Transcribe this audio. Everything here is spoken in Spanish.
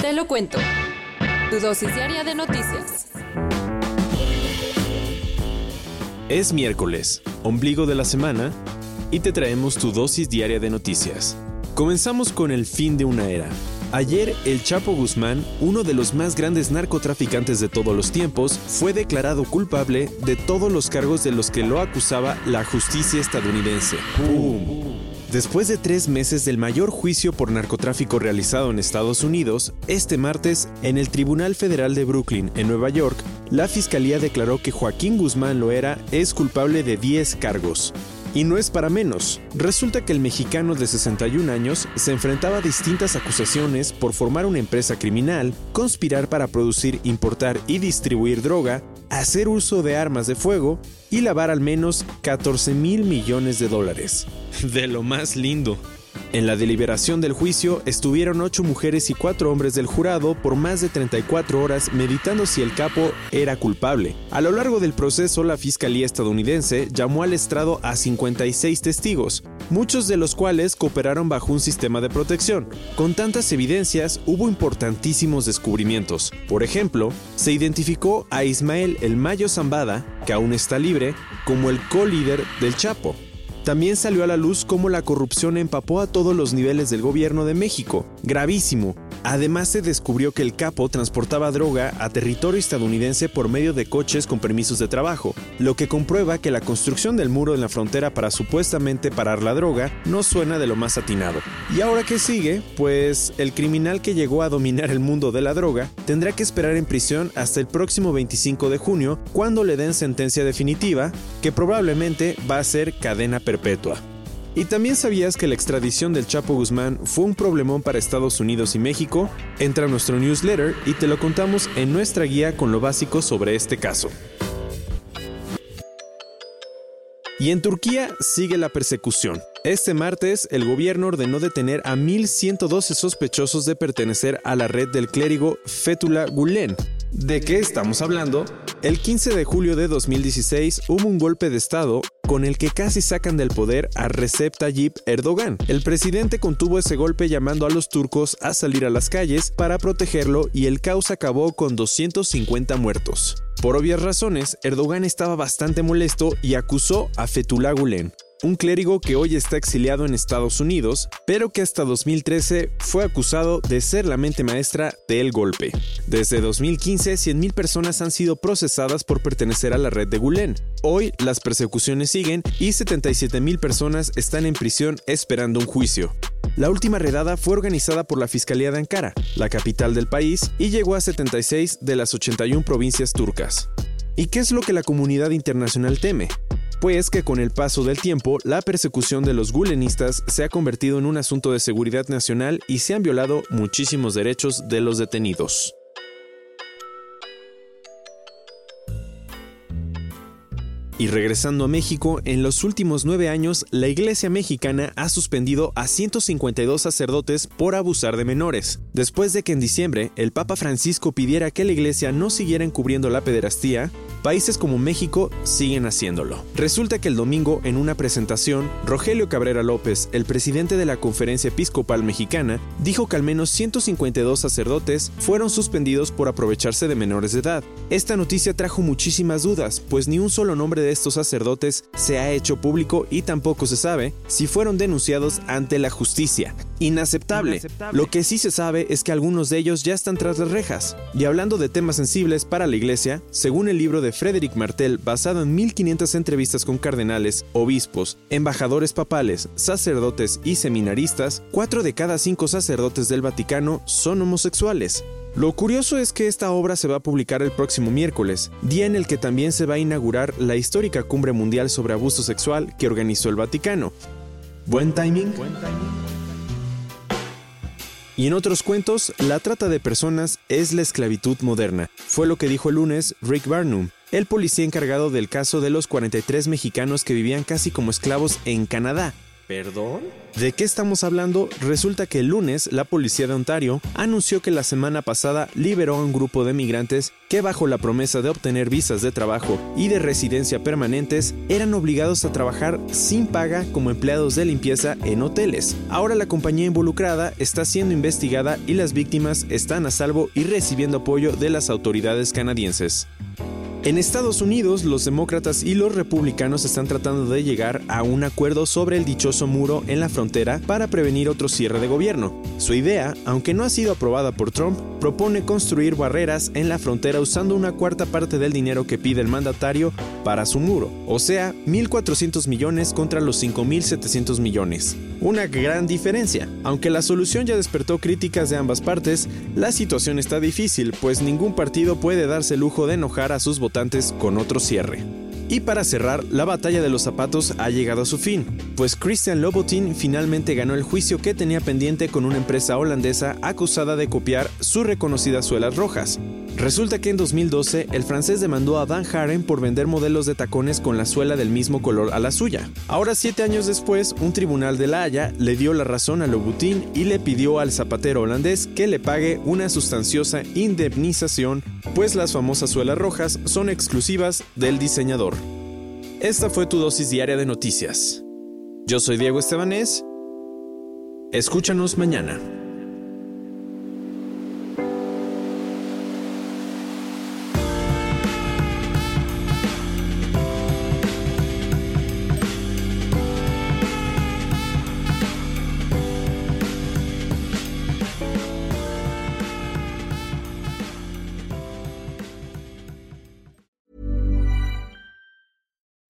Te lo cuento. Tu dosis diaria de noticias. Es miércoles, ombligo de la semana, y te traemos tu dosis diaria de noticias. Comenzamos con el fin de una era. Ayer, el Chapo Guzmán, uno de los más grandes narcotraficantes de todos los tiempos, fue declarado culpable de todos los cargos de los que lo acusaba la justicia estadounidense. Después de tres meses del mayor juicio por narcotráfico realizado en Estados Unidos, este martes, en el Tribunal Federal de Brooklyn, en Nueva York, la Fiscalía declaró que Joaquín Guzmán Loera es culpable de 10 cargos. Y no es para menos. Resulta que el mexicano de 61 años se enfrentaba a distintas acusaciones por formar una empresa criminal, conspirar para producir, importar y distribuir droga, hacer uso de armas de fuego y lavar al menos 14 mil millones de dólares. De lo más lindo. En la deliberación del juicio estuvieron ocho mujeres y cuatro hombres del jurado por más de 34 horas meditando si el capo era culpable. A lo largo del proceso, la Fiscalía estadounidense llamó al estrado a 56 testigos, muchos de los cuales cooperaron bajo un sistema de protección. Con tantas evidencias, hubo importantísimos descubrimientos. Por ejemplo, se identificó a Ismael El Mayo Zambada, que aún está libre, como el co-líder del Chapo. También salió a la luz cómo la corrupción empapó a todos los niveles del gobierno de México. Gravísimo. Además se descubrió que el capo transportaba droga a territorio estadounidense por medio de coches con permisos de trabajo, lo que comprueba que la construcción del muro en la frontera para supuestamente parar la droga no suena de lo más atinado. ¿Y ahora qué sigue? Pues el criminal que llegó a dominar el mundo de la droga tendrá que esperar en prisión hasta el próximo 25 de junio cuando le den sentencia definitiva, que probablemente va a ser cadena perpetua. ¿Y también sabías que la extradición del Chapo Guzmán fue un problemón para Estados Unidos y México? Entra a nuestro newsletter y te lo contamos en nuestra guía con lo básico sobre este caso. Y en Turquía sigue la persecución. Este martes, el gobierno ordenó detener a 1.112 sospechosos de pertenecer a la red del clérigo Fethullah Gulen. ¿De qué estamos hablando? El 15 de julio de 2016 hubo un golpe de Estado con el que casi sacan del poder a Recep Tayyip Erdogan. El presidente contuvo ese golpe llamando a los turcos a salir a las calles para protegerlo y el caos acabó con 250 muertos. Por obvias razones, Erdogan estaba bastante molesto y acusó a Fethullah Gulen, un clérigo que hoy está exiliado en Estados Unidos, pero que hasta 2013 fue acusado de ser la mente maestra del golpe. Desde 2015, 100.000 personas han sido procesadas por pertenecer a la red de Gulen. Hoy las persecuciones siguen y 77.000 personas están en prisión esperando un juicio. La última redada fue organizada por la Fiscalía de Ankara, la capital del país, y llegó a 76 de las 81 provincias turcas. ¿Y qué es lo que la comunidad internacional teme? Pues que con el paso del tiempo, la persecución de los gulenistas se ha convertido en un asunto de seguridad nacional y se han violado muchísimos derechos de los detenidos. Y regresando a México, en los últimos nueve años, la Iglesia mexicana ha suspendido a 152 sacerdotes por abusar de menores. Después de que en diciembre el Papa Francisco pidiera que la Iglesia no siguiera encubriendo la pederastía, países como México siguen haciéndolo. Resulta que el domingo, en una presentación, Rogelio Cabrera López, el presidente de la Conferencia Episcopal Mexicana, dijo que al menos 152 sacerdotes fueron suspendidos por aprovecharse de menores de edad. Esta noticia trajo muchísimas dudas, pues ni un solo nombre de estos sacerdotes se ha hecho público y tampoco se sabe si fueron denunciados ante la justicia. Inaceptable. Lo que sí se sabe es que algunos de ellos ya están tras las rejas. Y hablando de temas sensibles para la iglesia, según el libro de Frederick Martel, basado en 1500 entrevistas con cardenales, obispos, embajadores papales, sacerdotes y seminaristas, 4 de cada 5 sacerdotes del Vaticano son homosexuales. Lo curioso es que esta obra se va a publicar el próximo miércoles, día en el que también se va a inaugurar la histórica cumbre mundial sobre abuso sexual que organizó el Vaticano. ¿Buen timing? Y en otros cuentos, la trata de personas es la esclavitud moderna. Fue lo que dijo el lunes Rick Barnum, el policía encargado del caso de los 43 mexicanos que vivían casi como esclavos en Canadá. ¿Perdón? ¿De qué estamos hablando? Resulta que el lunes la policía de Ontario anunció que la semana pasada liberó a un grupo de migrantes que bajo la promesa de obtener visas de trabajo y de residencia permanentes eran obligados a trabajar sin paga como empleados de limpieza en hoteles. Ahora la compañía involucrada está siendo investigada y las víctimas están a salvo y recibiendo apoyo de las autoridades canadienses. En Estados Unidos, los demócratas y los republicanos están tratando de llegar a un acuerdo sobre el dichoso muro en la frontera para prevenir otro cierre de gobierno. Su idea, aunque no ha sido aprobada por Trump, propone construir barreras en la frontera usando una cuarta parte del dinero que pide el mandatario para su muro, o sea, 1.400 millones contra los 5.700 millones. Una gran diferencia. Aunque la solución ya despertó críticas de ambas partes, la situación está difícil, pues ningún partido puede darse el lujo de enojar a sus votantes con otro cierre. Y para cerrar, la batalla de los zapatos ha llegado a su fin, pues Christian Lobotin finalmente ganó el juicio que tenía pendiente con una empresa holandesa acusada de copiar sus reconocidas suelas rojas. Resulta que en 2012 el francés demandó a Van Haren por vender modelos de tacones con la suela del mismo color a la suya. Ahora, siete años después, un tribunal de La Haya le dio la razón a Louboutin y le pidió al zapatero holandés que le pague una sustanciosa indemnización, pues las famosas suelas rojas son exclusivas del diseñador. Esta fue tu dosis diaria de noticias. Yo soy Diego Estebanés. Escúchanos mañana.